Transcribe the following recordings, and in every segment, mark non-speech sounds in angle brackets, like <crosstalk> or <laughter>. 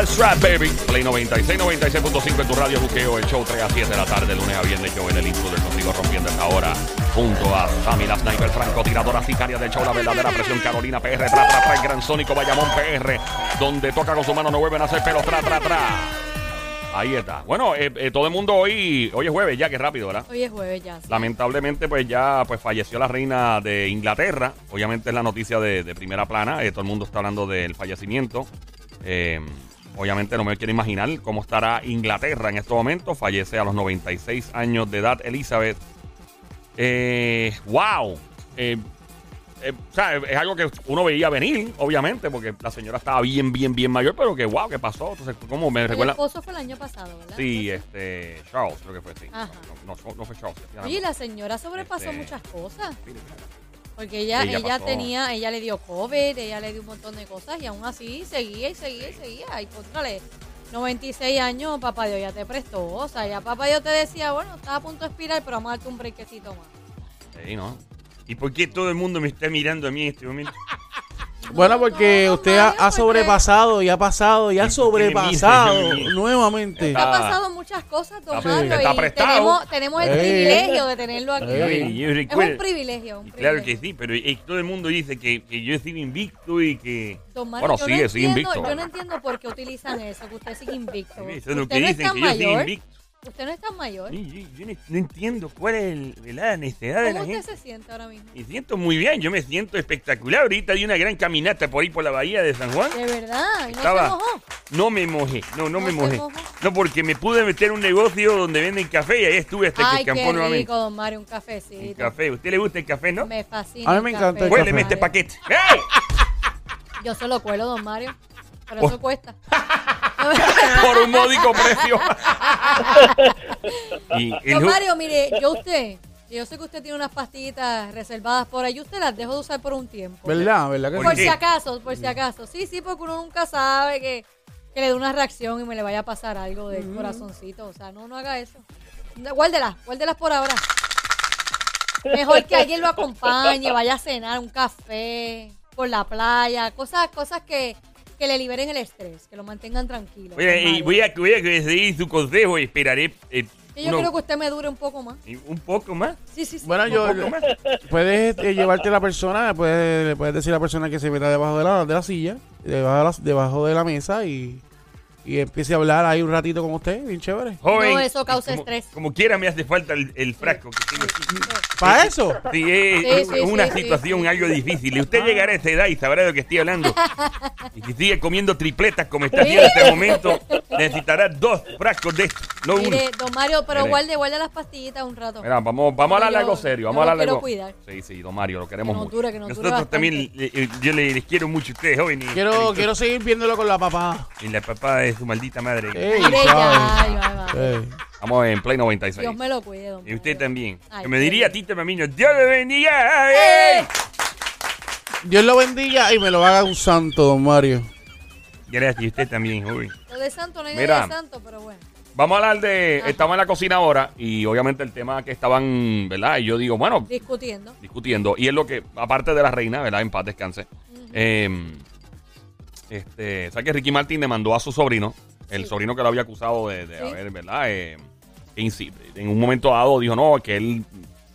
That's right, baby. Play 96, 96.5 en tu radio buqueo. El show 3 a 7 de la tarde, lunes a viernes. Yo en el intruder contigo rompiendo esta hora. Junto a Sammy, la sniper francotiradora sicaria del show, la verdadera presión Carolina PR. Tra, tra, tra, el gran sónico Bayamón PR. Donde toca con su mano, no vuelven a hacer pelo. Tra, tra, tra. Ahí está. Bueno, eh, eh, todo el mundo hoy, hoy es jueves, ya que rápido, ¿verdad? Hoy es jueves ya. sí. Lamentablemente, pues ya pues falleció la reina de Inglaterra. Obviamente es la noticia de, de primera plana. Eh, todo el mundo está hablando del fallecimiento. Eh, obviamente no me quiero imaginar cómo estará Inglaterra en estos momentos. Fallece a los 96 años de edad Elizabeth. Eh, ¡Wow! Eh, eh, o sea, es algo que uno veía venir, obviamente, porque la señora estaba bien, bien, bien mayor, pero que wow, ¿qué pasó? Entonces, ¿cómo me El recuerda? esposo fue el año pasado, ¿verdad? Sí, este, Charles, creo que fue, sí. Ajá. No, no, no fue Charles. Oye, la señora sobrepasó Este- muchas cosas. Porque ella, Ella tenía, ella le dio COVID, ella le dio un montón de cosas y aún así seguía y seguía y seguía. Y contrale, 96 años, papá Dios ya te prestó. O sea, ya papá Dios te decía, bueno, estás a punto de expirar, pero vamos a darte un brequecito más. Sí, ¿no? ¿Y por qué todo el mundo me está mirando a mí en este momento? <laughs> Bueno, porque usted ha, ha sobrepasado y ha pasado y ha ¿Y por qué me sobrepasado nuevamente. Ha pasado muchas cosas, don Está- Mario, está y prestado. tenemos, tenemos el Ey. privilegio de tenerlo aquí. Ey. yo Es recuerdo- un privilegio, un Claro que privilegio. sí, pero todo el mundo dice que, que yo sigo invicto y que... Don Mario, bueno, yo, sigue, no sigue entiendo, invicto. yo no entiendo por qué utilizan eso, que usted sigue invicto. Eso es lo usted que no dicen, que yo mayor. invicto. Usted no es tan mayor. Sí, yo, yo no, no entiendo cuál es el- la necesidad de ¿Cómo la usted gente. se siente ahora mismo? Me siento muy bien, yo me siento espectacular. Ahorita di una gran caminata por ahí por la bahía de San Juan. De verdad, y no Estaba- se mojó. No me mojé, no, no, No me mojé. mojó. No, porque me pude meter en un negocio donde venden café y ahí estuve hasta que Ay, escampó qué nuevamente. rico, don Mario, un cafecito. Un café. ¿A usted le gusta el café, no? Me fascina. A mí el me café, encanta el Huéleme este paquete. ¡Ey! Yo se lo cuelo, don Mario. Pero eso cuesta. <laughs> <laughs> por un módico precio. y, <laughs> y Don no- Mario, mire, yo usted, yo sé que usted tiene unas pastillitas reservadas por ahí, yo usted las dejo de usar por un tiempo. ¿Verdad? ¿Verdad que ¿Por si acaso, por si acaso. Sí, sí, porque uno nunca sabe que, que le dé una reacción y me le vaya a pasar algo del corazoncito. O sea, no, no haga eso. Guárdelas, guárdelas por ahora. Mejor que alguien lo acompañe, vaya a cenar un café por la playa, cosas, cosas que, que le liberen el estrés, que lo mantengan tranquilo. Oye, don y voy a, voy a seguir su consejo y esperaré eh, Y yo uno- quiero que usted me dure un poco más. un poco más. Sí, sí, sí. Bueno, yo- más. Puedes eh, llevarte a la persona, puedes, le puedes decir a la persona que se meta debajo de la, de la silla, debajo de la, debajo de la mesa y, y empiece a hablar ahí un ratito con usted, bien chévere. Joven. No, eso causa como, estrés. Como quiera me hace falta el, el frasco que tengo aquí. ¿Para eso? Sí, es, Sí, es sí, una sí, sí, situación sí. algo difícil. Y usted llegará a esa edad y sabrá de lo que estoy hablando. <laughs> Y si sigue comiendo tripletas como está haciendo en este momento, necesitará dos frascos de esto, no uno. Mire, don Mario, pero Mire. guarde, guarde las pastillitas un rato. Mira, vamos, vamos a Yo- hablarle algo serio. Vamos yo a algo. cuidar. Sí, sí, don Mario, lo queremos Que mucho. que Nosotros también, bastante. eh, eh, yo le- les quiero mucho a ustedes, jóvenes. Quiero, quiero seguir viéndolo con la papá. Y la papá de su maldita madre. Ey, Mire, ya, suave. ay, ay, ay. Ey. Vamos en Play 96. Dios me lo cuide, don Y usted también. Ay, que me diría a bien. ti, Mamiño, Dios le bendiga. ¡Eh! Dios lo bendiga y me lo haga un santo, don Mario. Gracias, y usted también, joven. Lo de santo no hay Mira. nada de santo, pero bueno. Vamos a hablar de. Ajá. Estamos en la cocina ahora y obviamente el tema que estaban, ¿verdad? Y yo digo, bueno, Discutiendo. discutiendo. Y es lo que, aparte de la reina, ¿verdad? En paz descanse. eh, este, ¿sabes que Ricky Martin demandó a su sobrino? El Sí. sobrino que lo había acusado de, de Sí. haber, ¿verdad? Eh, en un momento dado dijo, no, que él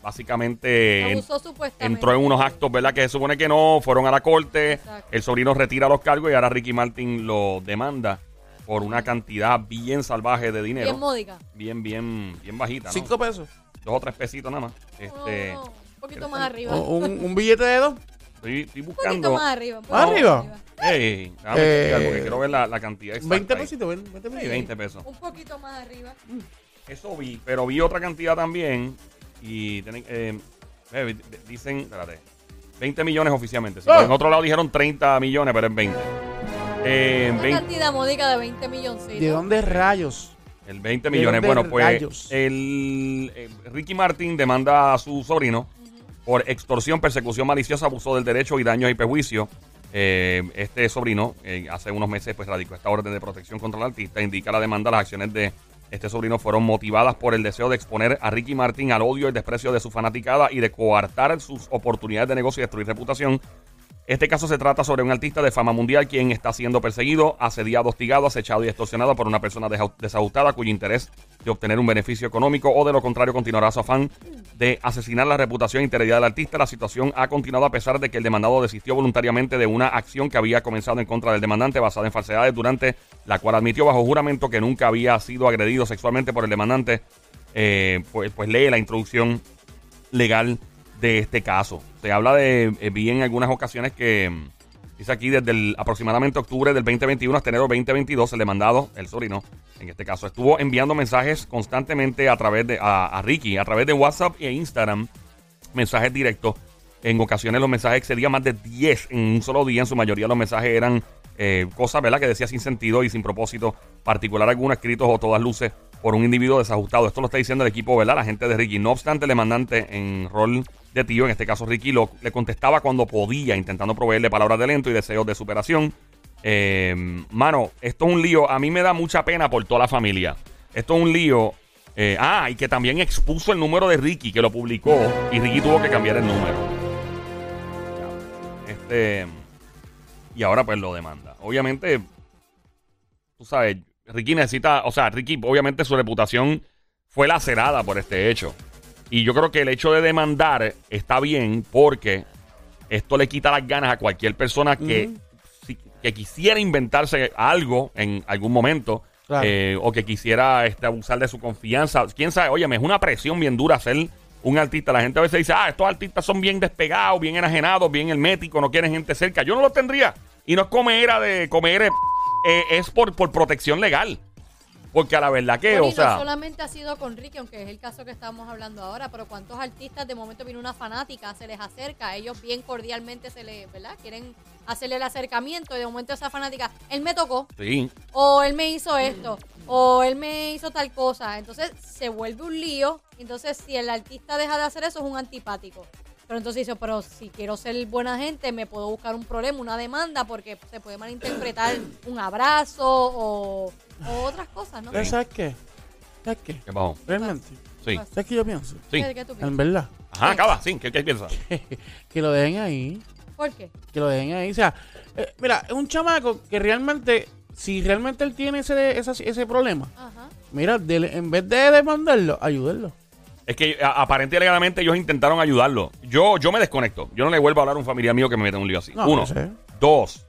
básicamente en- Abusó entró en unos actos, ¿verdad? Que se supone que no, fueron a la corte. Exacto. El sobrino retira los cargos y ahora Ricky Martin lo demanda por una cantidad bien salvaje de dinero. Bien módica. bien, bien, bien bajita, ¿no? Cinco pesos. Dos o tres pesitos nada más. Este, No, no, un poquito más arriba. O- Un, un billete de dos. estoy, estoy Un poquito buscando. más arriba. un poquito ¿Más más arriba? Ey, déjame Eh, chequear porque quiero ver la, la cantidad exacta. 20 ahí. pesitos, 20 Sí, pesitos. 20 pesos. Un poquito más arriba. Eso vi, pero vi otra cantidad también. Y tienen, eh, eh, di- dicen, espérate, 20 millones oficialmente. sí, Ah. En otro lado dijeron 30 millones, pero es 20. Eh, Una 20 cantidad módica de 20 milloncitos. ¿De dónde rayos? El 20 ¿De millones. dónde Bueno, pues rayos? el, eh, Ricky Martin demanda a su sobrino por extorsión, persecución maliciosa, abuso del derecho y daños y perjuicio. Eh, este sobrino eh, hace unos meses pues radicó esta orden de protección contra el artista. Indica la demanda las acciones de este sobrino fueron motivadas por el deseo de exponer a Ricky Martin al odio y desprecio de su fanaticada y de coartar sus oportunidades de negocio y destruir reputación. Este caso se trata sobre un artista de fama mundial quien está siendo perseguido, asediado, hostigado, acechado y extorsionado por una persona desajustada cuyo interés de obtener un beneficio económico o de lo contrario continuará su afán de asesinar la reputación e integridad del artista. La situación ha continuado a pesar de que el demandado desistió voluntariamente de una acción que había comenzado en contra del demandante basada en falsedades durante la cual admitió bajo juramento que nunca había sido agredido sexualmente por el demandante. Eh, pues, pues lee la introducción legal de este caso. Se habla de, eh, vi en algunas ocasiones que, mm, dice aquí, desde el, aproximadamente octubre del 2021 hasta enero 2022, el demandado, el sobrino, en este caso, estuvo enviando mensajes constantemente a través de, a, a Ricky, a través de WhatsApp e Instagram, mensajes directos. En ocasiones los mensajes excedían más de 10 en un solo día. En su mayoría los mensajes eran eh, cosas, ¿verdad? Que decía sin sentido y sin propósito particular alguno escritos o todas luces por un individuo desajustado. Esto lo está diciendo el equipo, ¿verdad? La gente de Ricky. No obstante, el demandante en rol de tío, en este caso Ricky, lo, le contestaba cuando podía, intentando proveerle palabras de aliento y deseos de superación. Eh, mano, esto es un lío. A mí me da mucha pena por toda la familia. Esto es un lío. eh, ah, y que también expuso el número de Ricky, que lo publicó. Y Ricky tuvo que cambiar el número. Este. Y ahora pues lo demanda. Obviamente, tú sabes, Ricky necesita, o sea, Ricky, obviamente su reputación fue lacerada por este hecho. Y yo creo que el hecho de demandar está bien porque esto le quita las ganas a cualquier persona que, si- que quisiera inventarse algo en algún momento. Claro. eh, o que quisiera este, abusar de su confianza. Quién sabe, oye, me es una presión bien dura ser un artista. La gente a veces dice, ah, estos artistas son bien despegados, bien enajenados, bien herméticos, no quieren gente cerca. Yo no lo tendría. Y no es comer de comer, eh, es por, por protección legal. Porque a la verdad que, Bueno, o y sea. no solamente ha sido con Ricky, aunque es el caso que estamos hablando ahora, pero cuántos artistas de momento viene una fanática, se les acerca, ellos bien cordialmente se les, ¿verdad? Quieren hacerle el acercamiento y de momento esa fanática, él me tocó, Sí, o él me hizo esto, o él me hizo tal cosa. Entonces se vuelve un lío. Entonces, si el artista deja de hacer eso, es un antipático. Pero entonces dice, pero si quiero ser buena gente, me puedo buscar un problema, una demanda, porque se puede malinterpretar un abrazo o, o otras cosas, ¿no? ¿Sabes ¿Sabes qué? ¿Sabes qué? ¿qué pasó? Realmente. Sí, ¿Sabes qué yo pienso? sí. ¿Qué, qué tú En verdad. Ajá, acaba, sí. ¿Qué, qué piensas? <laughs> que lo dejen ahí. ¿Por qué? Que lo dejen ahí. O sea, eh, mira, es un chamaco que realmente, si realmente él tiene ese, esa- ese problema, Ajá. mira, dele- en vez de demandarlo, ayúdenlo. Es que a- aparente y alegadamente ellos intentaron ayudarlo. Yo, yo me desconecto. Yo no le vuelvo a hablar a un familiar mío que me meta en un lío así. No, Uno. sé. Dos.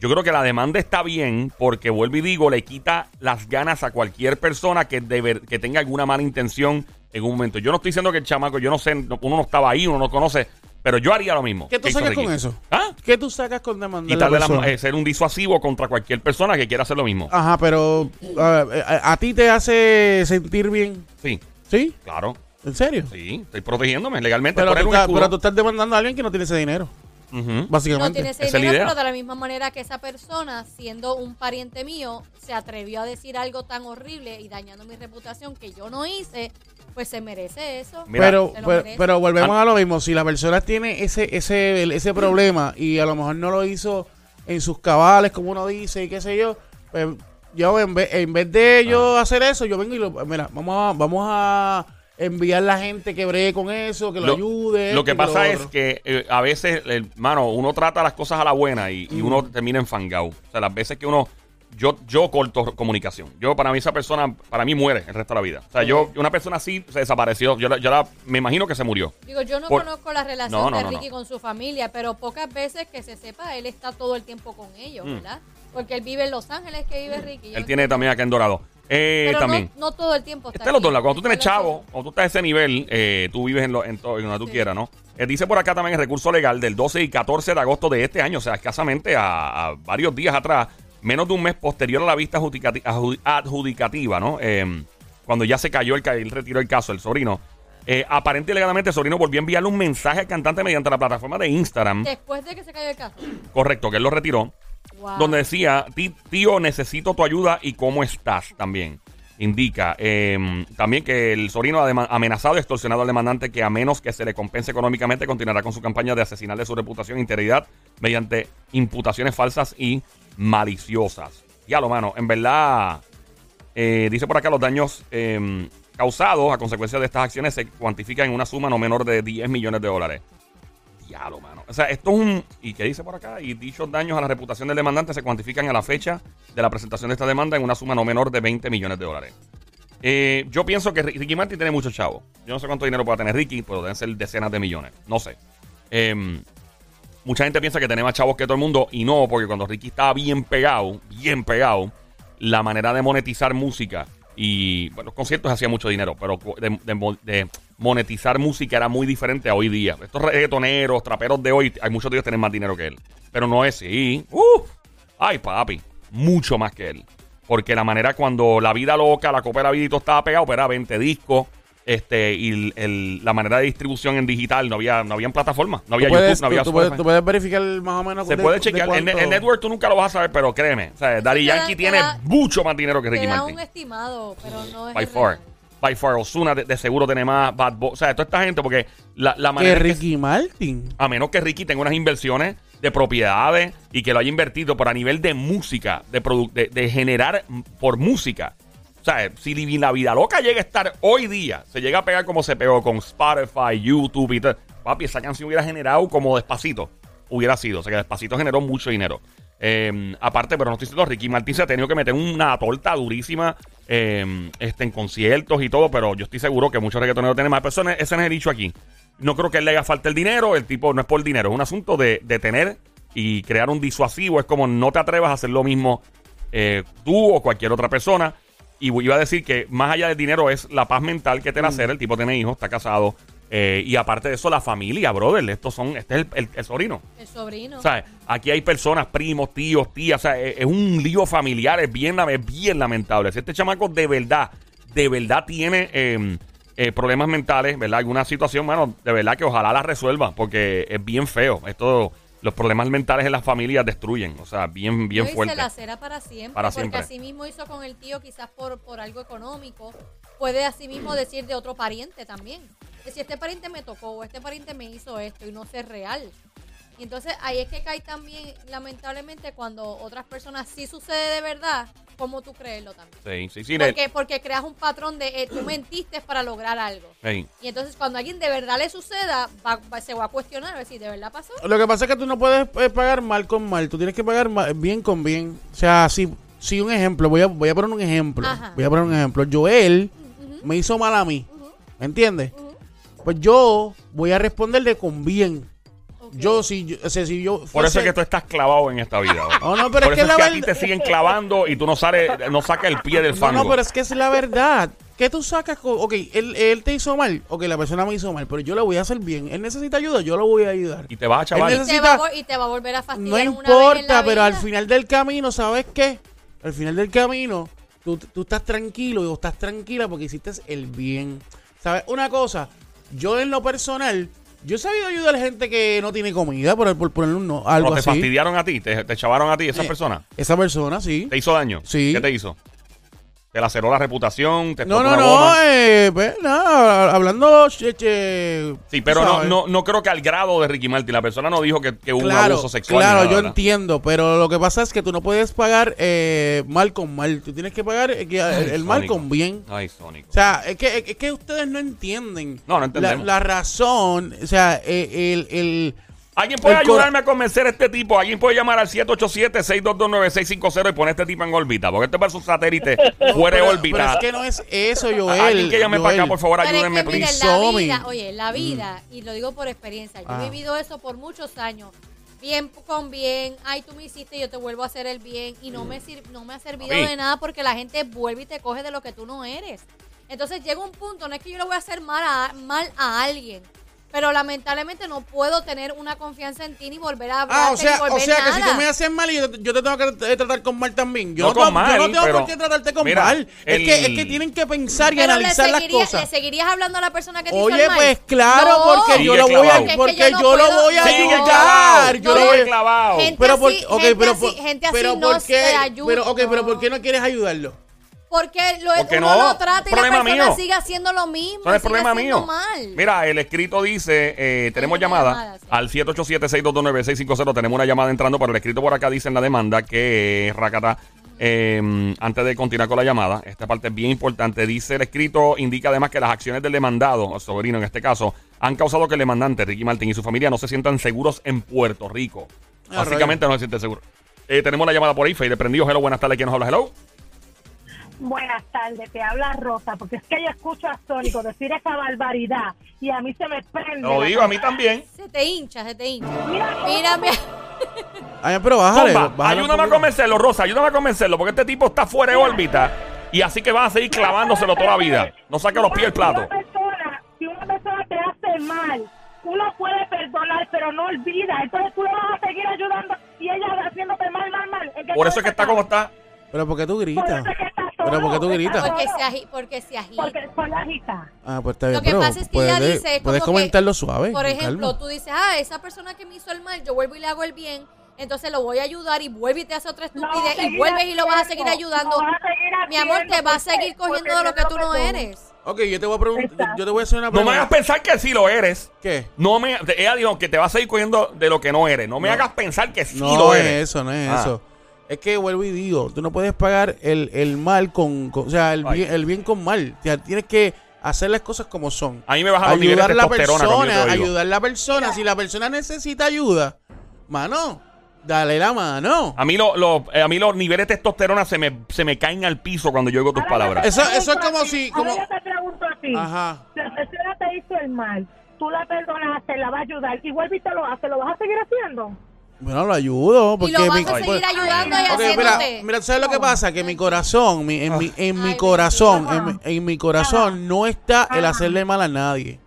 Yo creo que la demanda está bien porque, vuelvo y digo, le quita las ganas a cualquier persona que, de ver- que tenga alguna mala intención en un momento. Yo no estoy diciendo que el chamaco, yo no sé, no- uno no estaba ahí, uno no conoce, pero yo haría lo mismo. ¿Qué tú sacas Ricky. con eso? ¿Ah? ¿Qué tú sacas con demandar a la Quitarle las- persona? eh, ser un disuasivo contra cualquier persona que quiera hacer lo mismo. Ajá, pero a, a- a ti te hace sentir bien. Sí, ¿Sí? claro. ¿En serio? Sí, estoy protegiéndome legalmente. Pero tú, escudo. pero tú estás demandando a alguien que no tiene ese dinero, Ujú. No básicamente. tiene ese dinero, pero de la misma manera que esa persona, siendo un pariente mío, se atrevió a decir algo tan horrible y dañando mi reputación que yo no hice, pues se merece eso. Mira, pero, Se lo pero, merece. pero volvemos Ah. a lo mismo. Si la persona tiene ese, ese, ese problema y a lo mejor no lo hizo en sus cabales, como uno dice, y qué sé yo, pues yo en vez, en vez de yo Ah. hacer eso, yo vengo y lo, mira, vamos a, vamos a enviar la gente que bregue con eso, que lo, ayude. Lo que pasa es que eh, a veces, hermano, uno trata las cosas a la buena y, y uno termina enfangado. O sea, las veces que uno. Yo, yo corto comunicación. Yo, para mí, esa persona, para mí muere el resto de la vida. O sea, yo, una persona así se desapareció. Yo, la- yo la- me imagino que se murió. Digo, yo no Por- conozco la relación No, no, de no, Ricky no. con su familia, pero pocas veces que se sepa, él está todo el tiempo con ellos, Mm. ¿verdad? Porque él vive en Los Ángeles, que vive Ricky. Yo Él tiene también acá en Dorado. Eh, pero también. No, no todo el tiempo está Está en los dos lados. Cuando tú tienes chavo, cuando tú estás a ese nivel, eh, tú vives en, lo, en, todo- en donde tú Sí. quieras, ¿no? Eh, dice por acá también el recurso legal del 12 y 14 de agosto de este año, o sea, escasamente a, a varios días atrás, menos de un mes posterior a la vista adjudicati- adju- adjudicativa, ¿no? Eh, cuando ya se cayó, el, él retiró el caso, el sobrino. Eh, aparente y legalmente, el sobrino volvió a enviarle un mensaje al cantante mediante la plataforma de Instagram. Después de que se cayó el caso. Correcto, que él lo retiró Donde decía, "Ti- tío, necesito tu ayuda y cómo estás también. Indica eh, también que el sobrino ha amenazado y extorsionado al demandante que a menos que se le compense económicamente continuará con su campaña de asesinarle su reputación e integridad mediante imputaciones falsas y maliciosas. Ya lo mano, en verdad, eh, dice por acá los daños eh, causados a consecuencia de estas acciones se cuantifican en una suma no menor de 10 millones de dólares. Diablo, mano. O sea, esto es un. ¿Y qué dice por acá? Y dichos daños a la reputación del demandante se cuantifican a la fecha de la presentación de esta demanda en una suma no menor de 20 millones de dólares. Eh, yo pienso que Ricky Martin tiene mucho chavo. Yo no sé cuánto dinero puede tener Ricky, pero deben ser decenas de millones. No sé. Em, mucha gente piensa que tiene más chavos que todo el mundo y no, porque cuando Ricky estaba bien pegado, bien pegado, la manera de monetizar música y, bueno, los conciertos hacía mucho dinero, pero de monetizar música era muy diferente a hoy día. Estos reggaetoneros, traperos de hoy, hay muchos de ellos que tienen más dinero que él. Pero no es así. Uh, ay, papi, mucho más que él. Porque la manera cuando la vida loca, la copa de la vida estaba pegado, pero era 20 discos. Este, y el, la manera de distribución en digital, no había, no había plataforma, no había YouTube, no había tú, puedes, tú puedes verificar más o menos. Se puede chequear. El, network tú nunca lo vas a saber, pero créeme. O sea, Daddy Yankee tiene mucho más dinero que Ricky Martin. un estimado, pero no es. By far. By far. Osuna de, seguro tiene más Bad Boy. O sea, toda esta gente, porque la, la manera. Que Ricky Martin. A menos que Ricky tenga unas inversiones de propiedades y que lo haya invertido, por a nivel de música, de, de, de generar por música. O sea, si la vida loca llega a estar hoy día, se llega a pegar como se pegó con Spotify, YouTube y todo. Papi, esa canción hubiera generado como despacito. Hubiera sido. O sea, que despacito generó mucho dinero. Eh, aparte, pero no estoy diciendo, Ricky Martin se ha tenido que meter una torta durísima eh, este, en conciertos y todo, pero yo estoy seguro que muchos reggaetoneros tienen más personas. Ese no es el dicho aquí. No creo que él le haga falta el dinero. El tipo no es por el dinero, es un asunto de, de tener y crear un disuasivo. Es como no te atrevas a hacer lo mismo eh, tú o cualquier otra persona. Y iba a decir que más allá del dinero es la paz mental que te da mm. hacer. El tipo tiene hijos, está casado. Eh, y aparte de eso, la familia, brother. Estos son, este es el, sobrino. El sobrino. O sea, aquí hay personas, primos, tíos, tías. O sea, es, un lío familiar, es bien, es bien lamentable. Si este chamaco de verdad, de verdad tiene em, eh, problemas mentales, ¿verdad? Alguna situación, bueno, de verdad que ojalá la resuelva, porque es bien feo. Esto los problemas mentales en las familias destruyen, o sea, bien, bien fuerte. la será para siempre, para porque así mismo hizo con el tío, quizás por, por algo económico, puede así mismo decir de otro pariente también. Que si este pariente me tocó o este pariente me hizo esto y no ser real. Y entonces ahí es que cae también, lamentablemente, cuando otras personas sí sucede de verdad, como tú creerlo también. Sí, sí, sí. Porque, porque creas un patrón de eh, tú mentiste para lograr algo. Y entonces cuando a alguien de verdad le suceda, se va a cuestionar, a ver si de verdad pasó. Lo que pasa es que tú no puedes eh, pagar mal con mal, tú tienes que pagar bien con bien. O sea, si, si un ejemplo, voy a, voy a poner un ejemplo. Voy a poner un ejemplo. Joel me hizo mal a mí, ¿me entiendes? Pues yo voy a responderle con bien. Yo, si yo, o sea, si yo Por eso es que tú estás clavado en esta vida. <laughs> No, no, pero Por es eso que, es que te siguen clavando y tú no sales, no sacas el pie del fango. No, pero es que es la verdad. ¿Qué tú sacas? ok, él, él, te hizo mal. Ok, la persona me hizo mal, pero yo le voy a hacer bien. Él necesita ayuda, yo lo voy a ayudar. Y te va a chaval. y, te va, y te va a volver a fastidiar. No importa, pero al final del camino, ¿sabes qué? Al final del camino, tú, tú estás tranquilo o estás tranquila porque hiciste el bien. ¿Sabes? Una cosa, yo en lo personal yo he sabido ayudar a gente que no tiene comida, por, por ponerle un, algo te así. fastidiaron a ti? ¿Te, te chavaron a ti esa eh, persona? Esa persona, sí. ¿Te hizo daño? Sí. ¿Qué te hizo? ¿Te laceró la reputación? ¿Te no, no, no, eh, pues, hablando... sí, pero no, no, no creo que al grado de Ricky Martin. La persona no dijo que, que hubo un abuso sexual. Claro, yo entiendo, pero lo que pasa es que tú no puedes pagar eh, mal con mal. Tú tienes que pagar eh, el, mal con bien. Ay, Sónico. O sea, es que, es que ustedes no entienden. No, no entendemos. La, la razón, o sea, eh, el, el ¿Alguien puede ayudarme a convencer a este tipo? ¿Alguien puede llamar al 787-622-9650 y poner a este tipo en órbita? Porque este parece un satélite <laughs> fuera de órbita. Pero es que no es eso, Joel. Alguien que llame para acá, por favor, ayúdenme, please. la vida, oye, la vida, y lo digo por experiencia, yo he ah. vivido eso por muchos años. Bien con bien, ay, tú me hiciste, yo te vuelvo a hacer el bien. Y no me, no me ha servido de nada porque la gente vuelve y te coge de lo que tú no eres. Entonces llega un punto, no es que yo le voy a hacer mal a, mal a alguien pero lamentablemente no puedo tener una confianza en ti ni volver a hablar. Ah, o sea, o sea que si tú me haces mal y yo, te tengo que tratar con mal también. Yo no, mal, yo no tengo por qué tratarte con mal. Es, que, es que tienen que pensar y analizar las cosas. ¿Le seguirías hablando a la persona que te Oye, hizo mal? pues claro, porque yo lo voy a, porque yo, lo voy a ayudar. Yo lo voy a. Gente pero así, okay, pero, gente así no se ayuda. Pero, okay, pero ¿por qué no quieres ayudarlo? Porque lo, Porque uno no, lo trata y la persona mío. sigue haciendo lo mismo. No es problema mío. Mal. Mira, el escrito dice, eh, tenemos llamada al 787-622-9650. Tenemos una llamada entrando, pero el escrito por acá dice en la demanda que Rakata Eh, antes de continuar con la llamada, esta parte es bien importante. Dice el escrito, indica además que las acciones del demandado, o sobrino en este caso, han causado que el demandante, Ricky Martin y su familia, no se sientan seguros en Puerto Rico. Ah, Básicamente no se sienten seguros. Eh, tenemos la llamada por ahí, Fede prendido. Hello, buenas tardes. ¿Quién nos habla? Hello. Buenas tardes, te habla Rosa, porque es que yo escucho a Sónico decir esa barbaridad y a mí se me prende. Lo digo, a mí también. Se te hincha, se te hincha. Mira, Mira, mira. Ay, pero bájale. Bájale ayúdame a convencerlo, Rosa, ayúdame a convencerlo, porque este tipo está fuera de órbita y así que van a seguir clavándoselo toda la vida. No saque los pies del plato. Si una persona, si una persona te hace mal, uno puede perdonar, pero no olvida. Entonces tú le vas a seguir ayudando y ella haciéndote mal, mal, mal. ¿En qué Por eso es que está como está. Pero ¿por qué tú Por gritas? eso es que está Pero ¿por qué tú está gritas? Porque se, agi- porque se agita. Porque por la agita. Ah, pues está bien. Lo que pero pasa es que puedes, ella dice, es puedes como que, comentarlo suave. Por ejemplo, calma. tú dices, ah, esa persona que me hizo el mal, yo vuelvo y le hago el bien, entonces lo voy a ayudar y vuelve y te hace otra estupidez y seguir vuelves y lo vas a seguir ayudando. lo vas a seguir Mi amor, te va a seguir cogiendo de lo que no tú no eres. Ok, yo te voy a preguntar. Yo te voy a hacer una No pregunta. me hagas pensar que sí lo eres. ¿Qué? No me, ella dijo que te va a seguir cogiendo de lo que no eres. No me No. hagas pensar que sí No lo es eres. eso, no es Ah. eso. Es que vuelvo y digo, tú no puedes pagar el, el mal con, con- o sea, el bien, el bien con mal. O sea, tienes que hacer las cosas como son. A mí me Ayudar a la persona, ayudar a la persona. Si la persona necesita ayuda, mano, dale la mano. A mí, lo- lo- eh, a mí los niveles de testosterona se me, se me caen al piso cuando yo oigo tus Ahora palabras. Eso- eso es como si- ahora como- yo te pregunto a ti. Ajá. Si la persona te hizo el mal, tú la perdonaste, la vas a ayudar y vuelve y te lo hace, ¿lo vas a seguir haciendo? Bueno, lo ayudo. Porque Y lo vas mi- a seguir ayudando y Ok, mira, mira, ¿sabes lo que pasa? Que mi corazón, mi- en, mi, en mi corazón, en mi, en mi corazón no está el hacerle mal a nadie.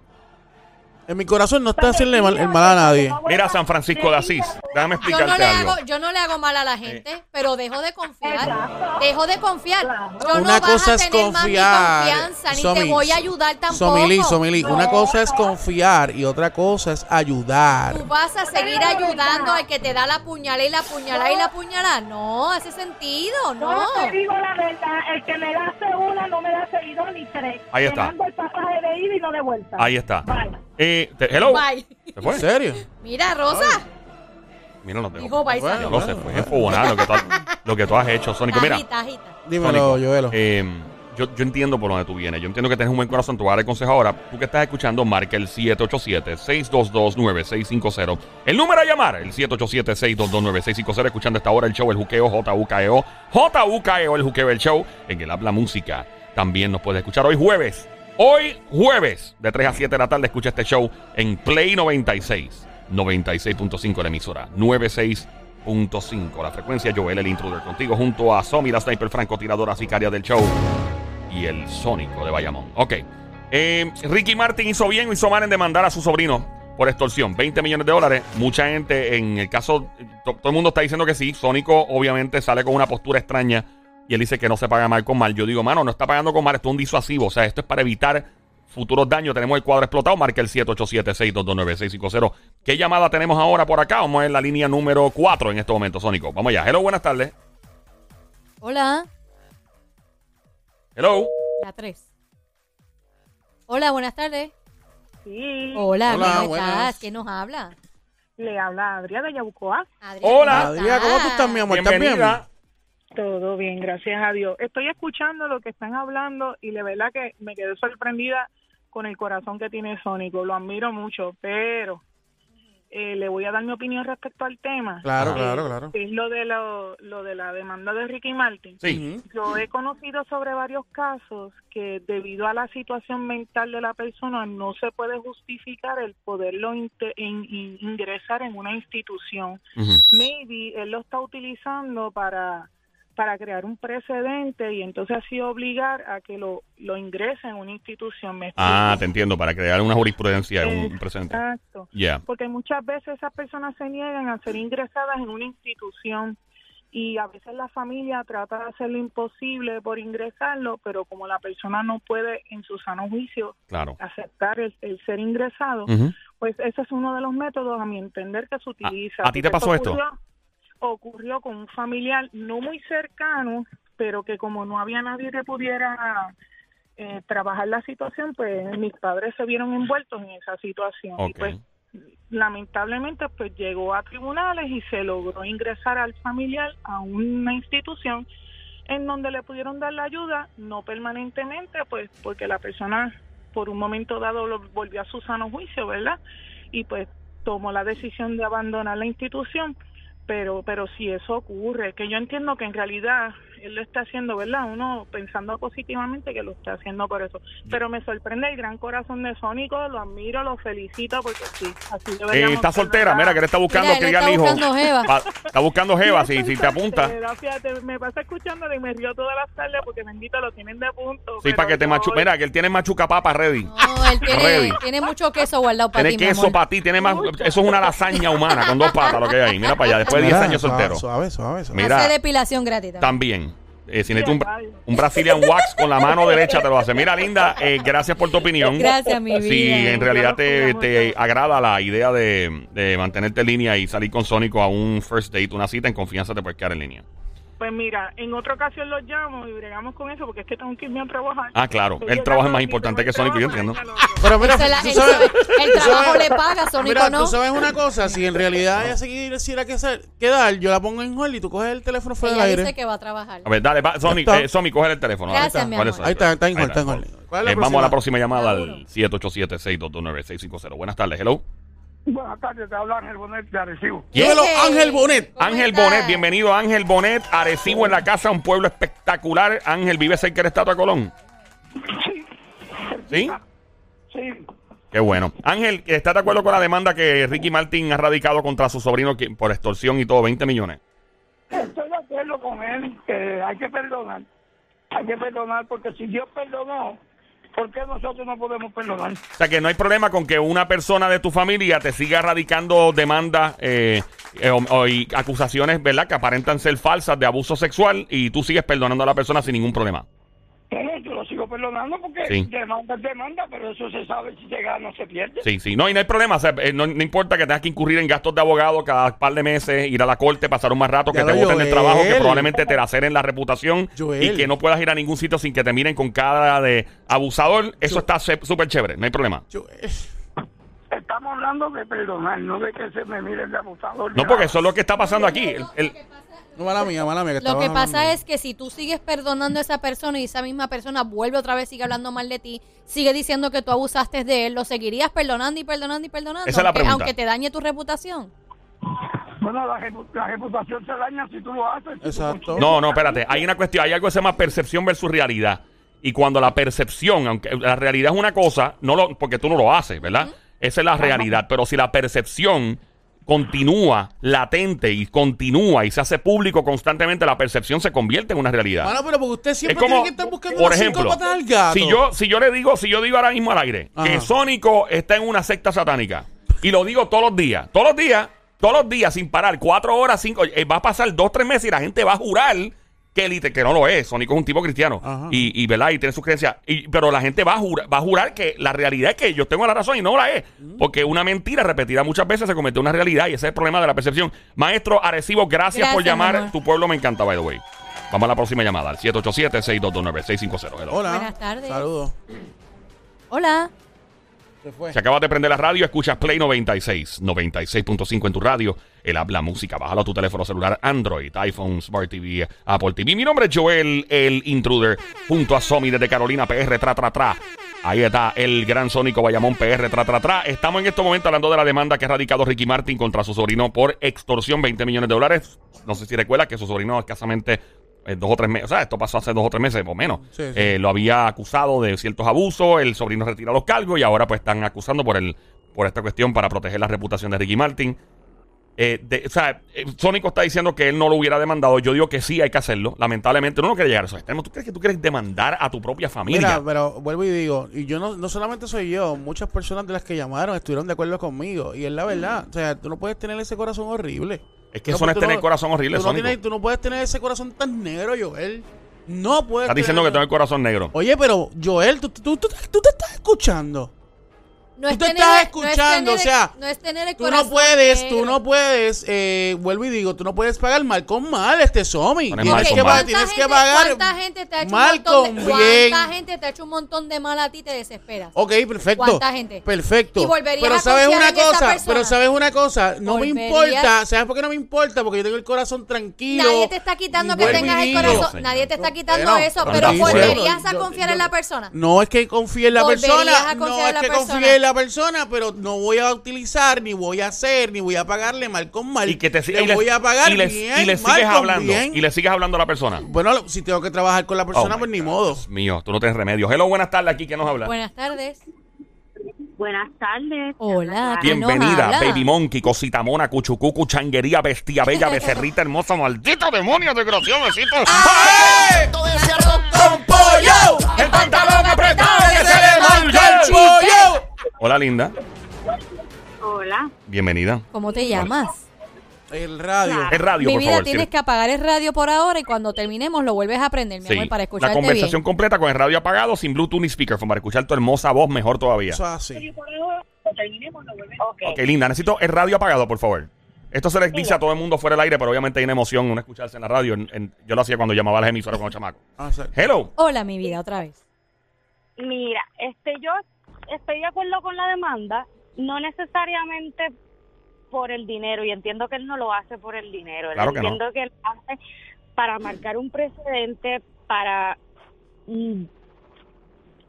En mi corazón no está hacerle mal, el mal a nadie. Mira San Francisco de Asís. Déjame Yo no, explicarte le algo. hago, yo no le hago mal a la gente, pero dejo de confiar. Exacto. Dejo de confiar. Claro. Yo no Una vas cosa a es tener más mi confiar. confianza, ni te voy a ayudar tampoco. Somili, Somili, una No, cosa es no. confiar y otra cosa es ayudar. Tú vas a seguir ayudando al que te da la puñalada y la puñalada y la puñalada. No, hace sentido, no. No te digo la verdad, el que me da una no me da seguido ni tres. Ahí está. el pasaje de ida y no de vuelta. Ahí está. Bye. Eh, te- hello. Bye. ¿Se ¿En serio? Mira, Rosa. Mira, no tengo. Dijo bye, Bueno. No se fue enfogonado lo que tú has, <laughs> lo que tú has hecho, Sónico. Mira, Agita, agita. Dímelo, Sónico, Joelo. eh, yo, yo entiendo por dónde tú vienes. Yo entiendo que tienes un buen corazón. Te voy a dar el consejo ahora. Tú que estás escuchando, marca el 787-622-9650. El número a llamar, el 787-622-9650. Escuchando esta hora el show El Juqueo, JUKEO. JUKEO, el Juqueo, el show. En el Habla Música. También nos puedes escuchar hoy jueves. Hoy jueves, de 3 a 7 de la tarde, escucha este show en Play 96. 96.5 la emisora. 96.5 la frecuencia. Joel, el intruder, contigo junto a Somi, la sniper francotiradora sicaria del show. Y el sónico de Bayamón. Ok. Eh, Ricky Martin hizo bien o hizo mal en demandar a su sobrino por extorsión. 20 millones de dólares. Mucha gente, en el caso, to- todo el mundo está diciendo que sí. Sónico obviamente sale con una postura extraña y él dice que no se paga mal con mal. Yo digo, mano, no está pagando con mal, esto es un disuasivo. O sea, esto es para evitar futuros daños. Tenemos el cuadro explotado. Marca el 787-622-9650. ¿Qué llamada tenemos ahora por acá? Vamos en la línea número 4 en este momento, Sónico. Vamos allá. Hello, buenas tardes. Hola. Hello. La 3. Hola, buenas tardes. Sí, Hola, Hola, ¿cómo buenas. estás? ¿Quién nos habla? le habla Adriana de Yabucoa. Hola. Adrián, ¿cómo tú estás, mi amor? ¿Estás bien? Bienvenida. Todo bien, gracias a Dios. Estoy escuchando lo que están hablando y de verdad que me quedé sorprendida con el corazón que tiene Sónico. Lo admiro mucho, pero eh, le voy a dar mi opinión respecto al tema. Claro, Ajá. claro, claro. Es lo de, lo, lo de la demanda de Ricky Martin. Sí. Yo he conocido sobre varios casos que debido a la situación mental de la persona no se puede justificar el poderlo inte- in- in- ingresar en una institución. Maybe él lo está utilizando para para crear un precedente y entonces así obligar a que lo, lo ingrese en una institución. ¿me Ah, te entiendo, para crear una jurisprudencia, un presente. Exacto. Ya. Porque muchas veces esas personas se niegan a ser ingresadas en una institución y a veces la familia trata de hacer lo imposible por ingresarlo, pero como la persona no puede en su sano juicio Claro. aceptar el, el ser ingresado, pues ese es uno de los métodos, a mi entender, que se utiliza. ¿a ti te pasó esto? Ocurrió, ocurrió con un familiar no muy cercano, pero que como no había nadie que pudiera eh, trabajar la situación, pues mis padres se vieron envueltos en esa situación. Y pues lamentablemente pues llegó a tribunales y se logró ingresar al familiar a una institución en donde le pudieron dar la ayuda, no permanentemente, pues porque la persona por un momento dado volvió a su sano juicio, ¿verdad? Y pues tomó la decisión de abandonar la institución, pero pero si eso ocurre, que yo entiendo que en realidad él lo está haciendo, ¿verdad? Uno pensando positivamente que lo está haciendo por eso. Pero me sorprende el gran corazón de Sónico, lo admiro, lo felicito porque sí, así eh, Está soltera, mira que él está buscando que diga hijo. Está buscando Jeva, si, si te <laughs> apunta. Fíjate, me pasa escuchando y me río todas las tardes porque bendito lo tienen de punto. Sí, para que te machu... Mira, que él tiene machuca papa ready. No, él tiene, tiene mucho queso guardado para ti. Tiene queso para ti, tiene más. Eso es una lasaña humana con dos patas lo que hay ahí. Mira para allá, después de 10 años soltero. Suave, suave, suave. Mira, Hace depilación gratis. También. Eh, si necesitas un, un, Brazilian Wax con la mano derecha, te lo hace. Mira, Linda, eh, gracias por tu opinión. Gracias, mi vida. Si en realidad te, te agrada la idea de, de mantenerte en línea y salir con Sónico a un first date, una cita, en confianza te puedes quedar en línea. Pues mira, en otra ocasión los llamo y bregamos con eso porque es que tengo que irme a trabajar. Ah, claro. El trabajo es más importante que Sonic, yo entiendo. Pero mira, tú sabes, el, trabajo le paga, Sonic mira, no. tú sabes una cosa, si en realidad ella seguir decir que quedar, yo la pongo en hold y tú coges el teléfono fuera del aire. dice que va a trabajar. A ver, dale, va, Sonic, eh, Sonic, coge el teléfono. Gracias, mi amor. Ahí está, está en hold, está en hold. Eh, vamos a la próxima llamada al 787-622-9650. Buenas tardes, hello. Buenas tardes, te habla Ángel Bonet de Arecibo. Dímelo, Ángel Bonet. Ángel Bonet, bienvenido Ángel Bonet, Arecibo en la casa, un pueblo espectacular. Ángel, ¿vive cerca de la Estatua Colón? Sí. ¿Sí? Sí. Qué bueno. Ángel, ¿estás de acuerdo con la demanda que Ricky Martin ha radicado contra su sobrino por extorsión y todo, 20 millones? Estoy de acuerdo con él, que hay que perdonar. Hay que perdonar porque si Dios perdonó, ¿Por qué nosotros no podemos perdonar? O sea, que no hay problema con que una persona de tu familia te siga radicando demandas eh, eh, y acusaciones, ¿verdad? Que aparentan ser falsas de abuso sexual y tú sigues perdonando a la persona sin ningún problema. Bueno, yo lo sigo perdonando porque demanda es demanda, pero eso se sabe si se gana o se pierde. Sí, sí. No, y no hay problema. Eh, no, importa que tengas que incurrir en gastos de abogado cada par de meses, ir a la corte, pasar un más rato, que te voten del trabajo, que probablemente te laceren la reputación y que no puedas ir a ningún sitio sin que te miren con cara de abusador. Eso está súper chévere. No hay problema. Estamos hablando de perdonar, no de que se me miren de abusador. No, porque eso es lo que está pasando aquí. el mala mía, mala mía. Lo que pasa es que si tú sigues perdonando a esa persona y esa misma persona vuelve otra vez, sigue hablando mal de ti, sigue diciendo que tú abusaste de él, ¿lo seguirías perdonando y perdonando y perdonando? Esa aunque, es la aunque te dañe tu reputación. Bueno, la, reputación se daña si tú lo haces. Exacto. No, no, espérate. Hay una cuestión, hay algo que se llama percepción versus realidad. Y cuando la percepción, aunque la realidad es una cosa, no lo, porque tú no lo haces, ¿verdad? Esa es la realidad. Pero si la percepción continúa latente y continúa y se hace público constantemente, la percepción se convierte en una realidad. Bueno, pero porque usted siempre tiene que estar buscando por ejemplo, al gato. Si yo, si yo le digo, si yo digo ahora mismo al aire que Sónico está en una secta satánica y lo digo todos los días, todos los días, todos los días sin parar, cuatro horas, cinco, eh, va a pasar dos, tres meses y la gente va a jurar que, que no lo es. Sónico es un tipo cristiano. Y, y, ¿verdad? Y tiene sus creencias. Y, pero la gente va a, jurar, va a jurar que la realidad es que yo tengo la razón y no la es. Porque una mentira repetida muchas veces se comete una realidad y ese es el problema de la percepción. Maestro Arecibo, gracias, por llamar. Tu pueblo me encanta, by the way. Vamos a la próxima llamada, al 787-622-9650. Hola. Buenas tardes. Saludos. Hola. Se fue. acabas de prender la radio, escuchas Play 96, 96.5 en tu radio. El habla música. Bájalo a tu teléfono celular Android, iPhone, Smart TV, Apple TV. Mi nombre es Joel, el intruder, junto a Somi desde Carolina PR, tra, tra, tra. Ahí está el gran Sónico Bayamón PR, tra, tra, tra. Estamos en este momento hablando de la demanda que ha radicado Ricky Martin contra su sobrino por extorsión, 20 millones de dólares. No sé si recuerda que su sobrino escasamente dos o tres meses, o sea, esto pasó hace dos o tres meses o menos. Eh, lo había acusado de ciertos abusos, el sobrino retira los cargos y ahora pues están acusando por el por esta cuestión para proteger la reputación de Ricky Martin. Eh, o sea, Sónico está diciendo que él no lo hubiera demandado. Yo digo que sí hay que hacerlo. Lamentablemente, uno no quiere llegar a esos extremos. ¿Tú crees que tú quieres demandar a tu propia familia? Mira, pero vuelvo y digo, y yo no, no solamente soy yo, muchas personas de las que llamaron estuvieron de acuerdo conmigo. Y es la verdad. O sea, tú no puedes tener ese corazón horrible. Es que eso no es tener el corazón horrible, tú no, tú no puedes tener ese corazón tan negro, Joel. No puedes. Estás diciendo que tengo el corazón negro. Oye, pero Joel, tú, tú, tú, tú te estás escuchando. No es tú te tener- estás no es escuchando, tener o sea, el- no es tener el tú no puedes, negro. tú no puedes, eh, vuelvo y digo, tú no puedes pagar mal con mal este Somi. Es Tienes mal que, con pagar- mal. tienes ¿Cuánta que gente- pagar ¿Cuánta gente te ha hecho mal un montón de, con bien. ¿Cuánta gente te ha hecho un montón de mal a ti y te desesperas? Ok, perfecto. ¿Cuánta gente? Perfecto. Y volverías pero a sabes una cosa, pero sabes una cosa, no me Volverías- importa, ¿sabes por qué no me importa? Porque yo tengo el corazón tranquilo. Nadie te está quitando que tengas el corazón. señor. Nadie te está quitando eso, pero volverías a confiar en la persona. No es que confíe en la persona, no es que confíe en la persona, pero no voy a utilizar, ni voy a hacer, ni voy a pagarle mal con mal. Y que te le y le- voy a pagar y le, bien, y le mal sigues con hablando. bien. Y le sigues hablando a la persona. Bueno, si tengo que trabajar con la persona, Oh, pues ni God. modo. Dios mío, tú no tienes remedio. Hello, buenas tardes aquí. ¿Quién nos habla? Buenas tardes. Buenas tardes. Hola. ¿quién nos Bienvenida? Baby Monkey, Cosita Mona, Cuchucucu, Changuería, Bestia Bella, <laughs> Becerrita Hermosa, Maldito demonio, desgraciado, besito. ¡Con pollo! ¡El pantalón Hola, linda. Hola. Bienvenida. ¿Cómo te llamas? El radio. El radio, Mi por vida, favor. tienes que apagar el radio por ahora y cuando terminemos lo vuelves a prender, mi Sí. amor, para La escucharte conversación bien. completa con el radio apagado, sin Bluetooth ni speakerphone, para escuchar tu hermosa voz mejor todavía. Eso es así. Ok. Ok, linda, necesito el radio apagado, por favor. Esto se les dice a todo el mundo fuera del aire, pero obviamente hay una emoción, uno escucharse en la radio. En- en- yo lo hacía cuando llamaba a las emisoras con los chamacos. Ah. Hello. Hola, mi vida, otra vez. Mira, este, yo estoy de acuerdo con la demanda, no necesariamente por el dinero, y entiendo que él no lo hace por el dinero. Claro que no. entiendo que él lo hace para marcar un precedente, para, mm,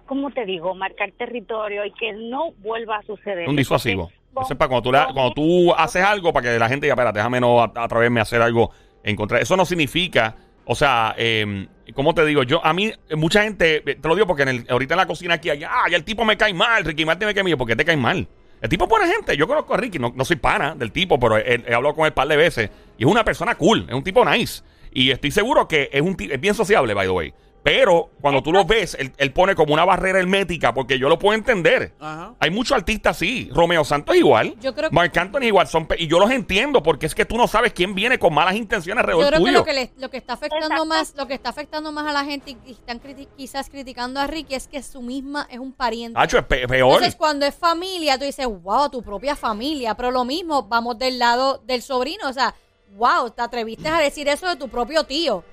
¿cómo te digo? Marcar territorio y que no vuelva a suceder. Un disuasivo. Porque- Eso es para cuando tú, le- cuando tú haces algo para que la gente diga, espera, déjame no at- atreverme a hacer algo en contra. Eso no significa, o sea, eh, ¿cómo te digo? Yo, a mí, mucha gente, eh, te lo digo porque en el, ahorita en la cocina aquí, allá, ah, ya el tipo me cae mal, Ricky Martin me cae mal. ¿Por qué te cae mal? El tipo es buena gente. Yo conozco a Ricky, no, no soy pana del tipo, pero he, hablado con él un par de veces. Y es una persona cool, es un tipo nice. Y estoy seguro que es, un, es bien sociable, by the way. Pero cuando tú lo ves, él, él pone como una barrera hermética, porque yo lo puedo entender. Ajá. Hay muchos artistas así. Romeo Santos igual. Yo creo que- Marc Anthony igual. Son y yo los entiendo porque es que tú no sabes quién viene con malas intenciones Yo alrededor creo que lo que, le- lo que está afectando Exacto. más, lo que está afectando más a la gente y están criti- quizás criticando a Ricky es que su misma es un pariente. Hacho, es pe- peor. Entonces, cuando es familia, tú dices, wow, tu propia familia. Pero lo mismo, vamos del lado del sobrino. O sea, wow, te atreviste a decir eso de tu propio tío.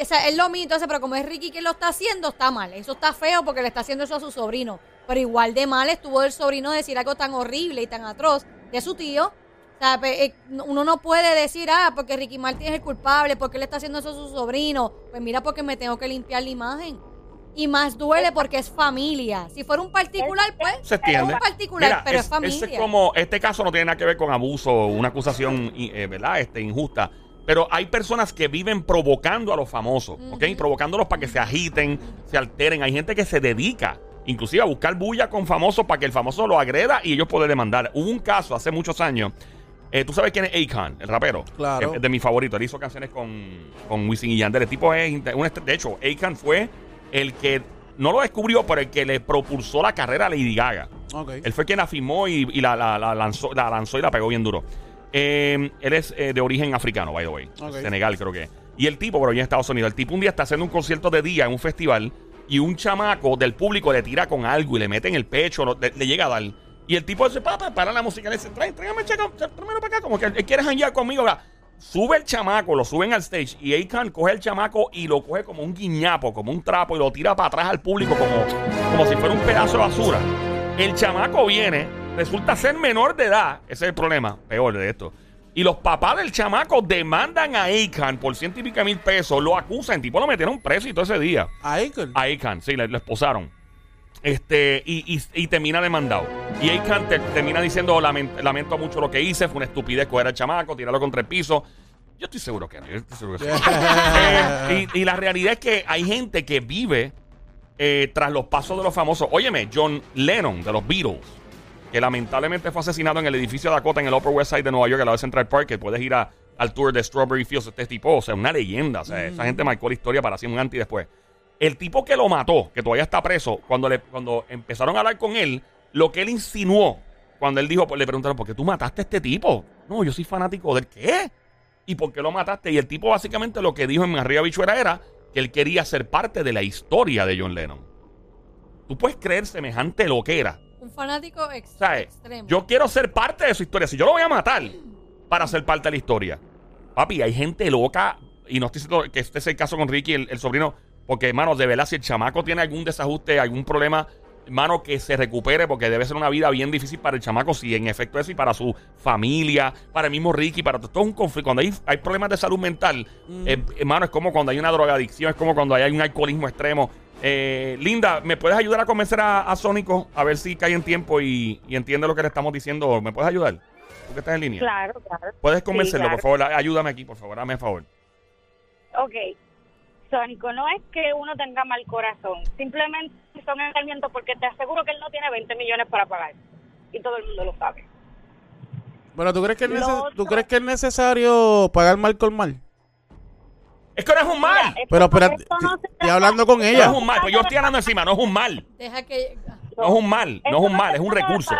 O sea, es lo mismo, entonces, pero como es Ricky quien lo está haciendo, está mal. Eso está feo porque le está haciendo eso a su sobrino. Pero igual de mal estuvo el sobrino decir algo tan horrible y tan atroz de su tío. O sea, pe- eh, no- uno no puede decir, ah, porque Ricky Martin es el culpable, porque le está haciendo eso a su sobrino. Pues mira, porque me tengo que limpiar la imagen. Y más duele porque es familia. Si fuera un particular, pues. se entiende. Es un particular, Mira, pero es, es, familia. es como, este caso no tiene nada que ver con abuso, una acusación, i- eh, ¿verdad? Este, injusta. Pero hay personas que viven provocando a los famosos, ¿ok? Provocándolos para que se agiten, se alteren. Hay gente que se dedica, inclusive a buscar bulla con famosos para que el famoso lo agreda y ellos pueden demandar. Hubo un caso hace muchos años. eh, ¿Tú sabes quién es Akon, el rapero? Claro. Es de mi favorito. Él hizo canciones con, con Wisin y Yandel. El tipo es... de hecho, Akon fue el que... No lo descubrió, pero el que le propulsó la carrera a Lady Gaga. Ok. Él fue quien la firmó y, y la, la- la lanzó, la lanzó y la pegó bien duro. Eh, él es eh, de origen africano, by the way. Senegal, creo que. Y el tipo, pero ya en Estados Unidos. El tipo un día está haciendo un concierto de día en un festival y un chamaco del público le tira con algo y le mete en el pecho, lo- le, le llega a dar. Y el tipo dice, papá, para la música. Le dice, "Trae- tráigame tráemelo para acá. Como que él quiere janguear conmigo. ¿verdad? Sube el chamaco, lo suben al stage y Akon coge el chamaco y lo coge como un guiñapo, como un trapo y lo tira para atrás al público como, como si fuera un pedazo de basura. El chamaco viene, resulta ser menor de edad. Ese es el problema, peor de esto. Y los papás del chamaco demandan a Akon por ciento y pico mil pesos, lo acusan, el tipo lo metieron preso y todo ese día. Ahí con- A Akon, sí, lo esposaron. Este, y, y- y termina demandado. Y te- termina diciendo, "Lament- lamento mucho lo que hice, fue una estupidez coger al chamaco, tirarlo contra el piso. Yo estoy seguro que no, yo estoy seguro que sí. <laughs> Eh, y, y la realidad es que hay gente que vive eh, tras los pasos de los famosos. Óyeme, John Lennon de los Beatles, que lamentablemente fue asesinado en el edificio de Dakota en el Upper West Side de Nueva York, al lado de Central Park, que puedes ir a- al tour de Strawberry Fields, este tipo, o sea, una leyenda. O sea, esa gente marcó la historia para siempre un antes y después. El tipo que lo mató, que todavía está preso, cuando, le, cuando empezaron a hablar con él, lo que él insinuó, cuando él dijo, pues, le preguntaron, ¿por qué tú mataste a este tipo? No, yo soy fanático del qué. ¿Y por qué lo mataste? Y el tipo básicamente lo que dijo en Arriba Bichuera era que él quería ser parte de la historia de John Lennon. Tú puedes creer semejante loquera Un fanático ex- ¿Sabes? extremo. Yo quiero ser parte de su historia. Si yo lo voy a matar para ser parte de la historia. Papi, hay gente loca. Y no estoy diciendo que este es el caso con Ricky, el, el sobrino. Porque, hermano, de verdad, si el chamaco tiene algún desajuste, algún problema, hermano, que se recupere. Porque debe ser una vida bien difícil para el chamaco. Si en efecto es y para su familia, para el mismo Ricky, para todo es un conflicto. Cuando hay, hay problemas de salud mental, eh, hermano, es como cuando hay una drogadicción, es como cuando hay un alcoholismo extremo. Eh, Linda, ¿me puedes ayudar a convencer a, a Sónico a ver si cae en tiempo y, y entiende lo que le estamos diciendo? ¿Me puedes ayudar? ¿Tú que estás en línea? Claro, claro. ¿Puedes convencerlo, Sí, por favor? Ayúdame aquí, por favor, dame a favor. Ok. Sónico, no es que uno tenga mal corazón, simplemente son engañamientos porque te aseguro que él no tiene 20 millones para pagar. Y todo el mundo lo sabe. Pero ¿tú crees que es, Lo neces- otro- ¿tú crees que es necesario pagar mal con mal? Es que no es un mal. Mira, Pero espérate, no estoy hablando con No ella. es un mal, pues yo estoy hablando encima, no es un mal. Deja que. No es un mal, no es un mal, es un recurso.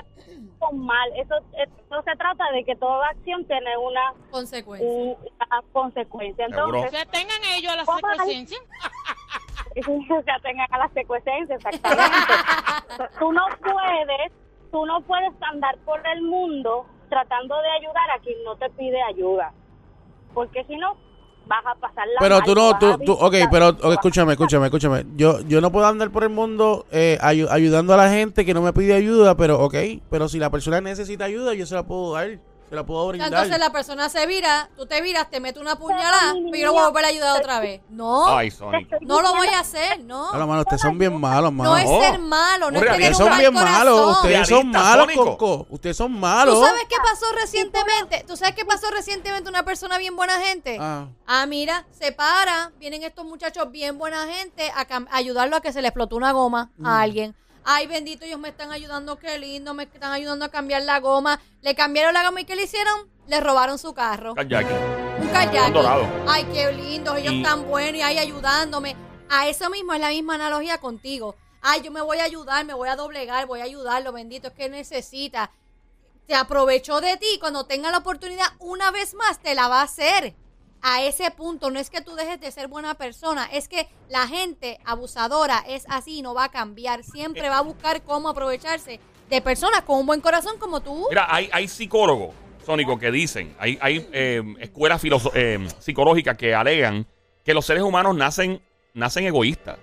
Con mal, eso, eso se trata de que toda acción tiene una, Consecuencia. una consecuencia. Entonces, Que tengan ellos la ¿Cómo hay? secuencia. <laughs> o sea, tengan a las secuencias, exactamente. <laughs> tú no puedes, tú no puedes andar por el mundo tratando de ayudar a quien no te pide ayuda. Porque si no, vas a pasar la Pero mal, tú no, tú, tú, ok, pero escúchame, escúchame, escúchame. Yo, yo no puedo andar por el mundo eh, ayu- ayudando a la gente que no me pide ayuda, pero ok, pero si la persona necesita ayuda, yo se la puedo dar, se la puedo brindar. Entonces la persona se vira, tú te viras, te mete una puñalada, Pero, pero yo lo voy a volver a ayudar otra vez. <laughs> No, Ay, Sónico. no lo voy a hacer, no. A lo malo, ustedes son bien malos, mano. No es No. ser malo, no es tener Ustedes un son bien malos, ustedes son malos. Coco. Ustedes son malos. ¿Tú sabes qué pasó recientemente? ¿Tú sabes qué pasó recientemente una persona bien buena gente? Ah. Ah, mira, se para, vienen estos muchachos bien buena gente a, ayudarlo a que se le explotó una goma Mm. a alguien. Ay, bendito, ellos me están ayudando, qué lindo, me están ayudando a cambiar la goma. Le cambiaron la goma y ¿qué le hicieron? Le robaron su carro. Jackie. Un kayak. Un dorado. Ay, qué lindos, ellos Y- tan buenos y ahí ayudándome. A eso mismo es la misma analogía contigo. Ay, yo me voy a ayudar, me voy a doblegar, voy a ayudarlo, bendito, es que necesita. Se aprovechó de ti, cuando tenga la oportunidad una vez más te la va a hacer. A ese punto, no es que tú dejes de ser buena persona, es que la gente abusadora es así, no va a cambiar, siempre va a buscar cómo aprovecharse de personas con un buen corazón como tú. Mira, hay, hay psicólogos, Sónico, que dicen, hay, hay eh, escuelas eh, psicológicas que alegan que los seres humanos nacen, nacen egoístas.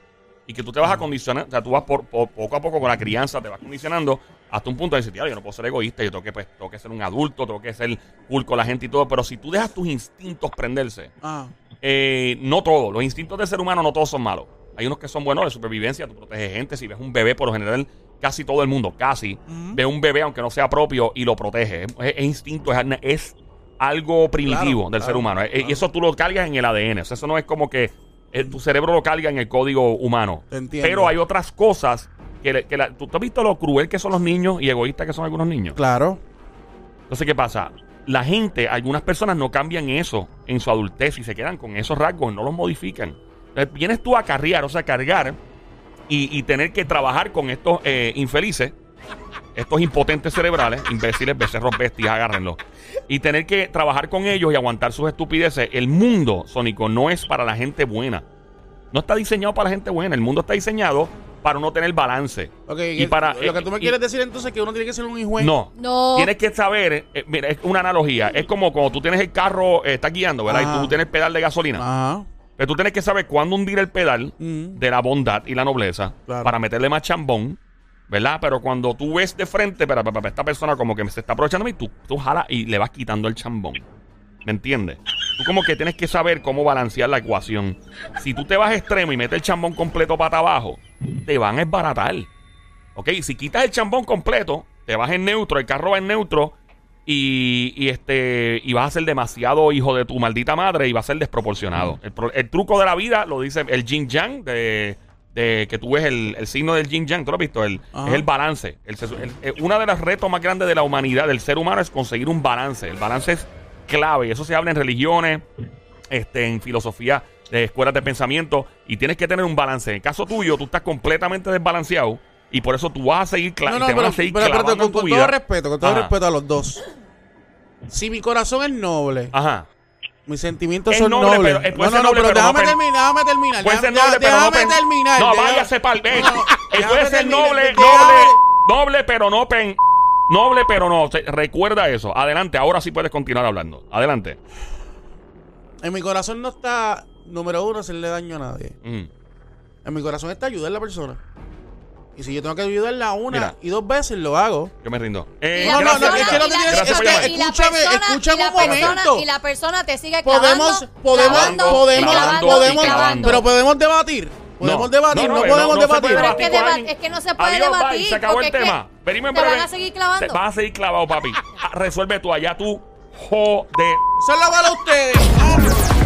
Y que tú te vas a condicionar, o sea, tú vas por, por- poco a poco con la crianza, te vas condicionando hasta un punto de decir, "Tío, yo no puedo ser egoísta, yo tengo que, pues, tengo que ser un adulto, tengo que ser cool con la gente y todo. Pero si tú dejas tus instintos prenderse, Ah. eh, no todos, los instintos del ser humano no todos son malos. Hay unos que son buenos de supervivencia, tú proteges gente. Si ves un bebé, por lo general, casi todo el mundo, casi, ve un bebé aunque no sea propio y lo protege. Es, es instinto, es, es algo primitivo Claro, del claro, ser humano. Eh, claro. Y eso tú lo cargas en el ADN. O sea, eso no es como que eh, tu cerebro lo carga en el código humano. Entiendo. Pero hay otras cosas que, le- que la- ¿tú, tú has visto lo cruel que son los niños y egoístas que son algunos niños. Claro. Entonces, ¿qué pasa? La gente, algunas personas no cambian eso en su adultez y se quedan con esos rasgos, no los modifican. Entonces, vienes tú a carrear, o sea, cargar y, y tener que trabajar con estos eh, infelices, estos impotentes cerebrales, imbéciles, becerros bestias, agárrenlos. Y tener que trabajar con ellos y aguantar sus estupideces. El mundo, Sónico, no es para la gente buena. No está diseñado para la gente buena. El mundo está diseñado para no tener balance. Ok, y para, lo que tú me eh, y- quieres decir entonces es que uno tiene que ser un hijo. no. No. Tienes que saber, eh, mira, es una analogía. Es como cuando tú tienes el carro, eh, estás guiando, ¿verdad? Ajá. Y tú tienes el pedal de gasolina. Ajá. Pero tú tienes que saber cuándo hundir el pedal Mm. de la bondad y la nobleza Claro. para meterle más chambón, ¿verdad? Pero cuando tú ves de frente, pero, pero, pero, esta persona como que se está aprovechando y tú, tú jalas y le vas quitando el chambón. ¿Me entiendes? Tú como que tienes que saber cómo balancear la ecuación. Si tú te vas extremo y metes el chambón completo para abajo, te van a esbaratar. ¿Ok? Si quitas el chambón completo, te vas en neutro, el carro va en neutro y, y, este y vas a ser demasiado hijo de tu maldita madre y va a ser desproporcionado. El, truco de la vida lo dice el yin yang de, de que tú ves el, el signo del yin yang, ¿tú lo has visto? El, Ajá. es el balance. El, eh, una de los retos más grandes de la humanidad, del ser humano, es conseguir un balance. El balance es clave y eso se habla en religiones, este, en filosofía de escuelas de pensamiento y tienes que tener un balance. En el caso tuyo, tú estás completamente desbalanceado y por eso tú vas a seguir cla- No, no, pero, a seguir pero- pero clavando con, con vida. todo respeto, con todo Ajá. respeto a los dos. Si mi corazón es noble, Ajá. mis sentimientos Es son noble, nobles. pero- eh, no, puede no, no, noble, pero pero no déjame pen- terminar, déjame terminar. Puede Déjame- ser noble, pero no terminar. No, déjame- váyase pa'l- eh, No, no, eh, puede ser terminar, noble, déjame- noble, Noble, pero no pen. Noble, pero no. Recuerda eso. Adelante, ahora sí puedes continuar hablando. Adelante. En mi corazón no está, número uno, hacerle daño a nadie. Mm. En mi corazón está ayudar a la persona. Y si yo tengo que ayudarla una Mira. y dos veces, lo hago. Yo me rindo. Eh, no, no, no, es que no te tienes- es que- la escúchame, persona, escúchame un momento. y la persona te sigue clavando, Podemos, podemos, clavando, podemos, clavando, podemos, clavando. pero podemos debatir. Podemos No. debatir, No, no, no, podemos no, no se puede debatir. Pero es que debatir es que no se puede Adiós, bye, debatir, Se acabó el es que tema. Venimos en te breve. van a seguir clavando. Te vas a seguir clavado, papi. Ah, Resuelve tú allá, tú. Joder. Solo para ustedes.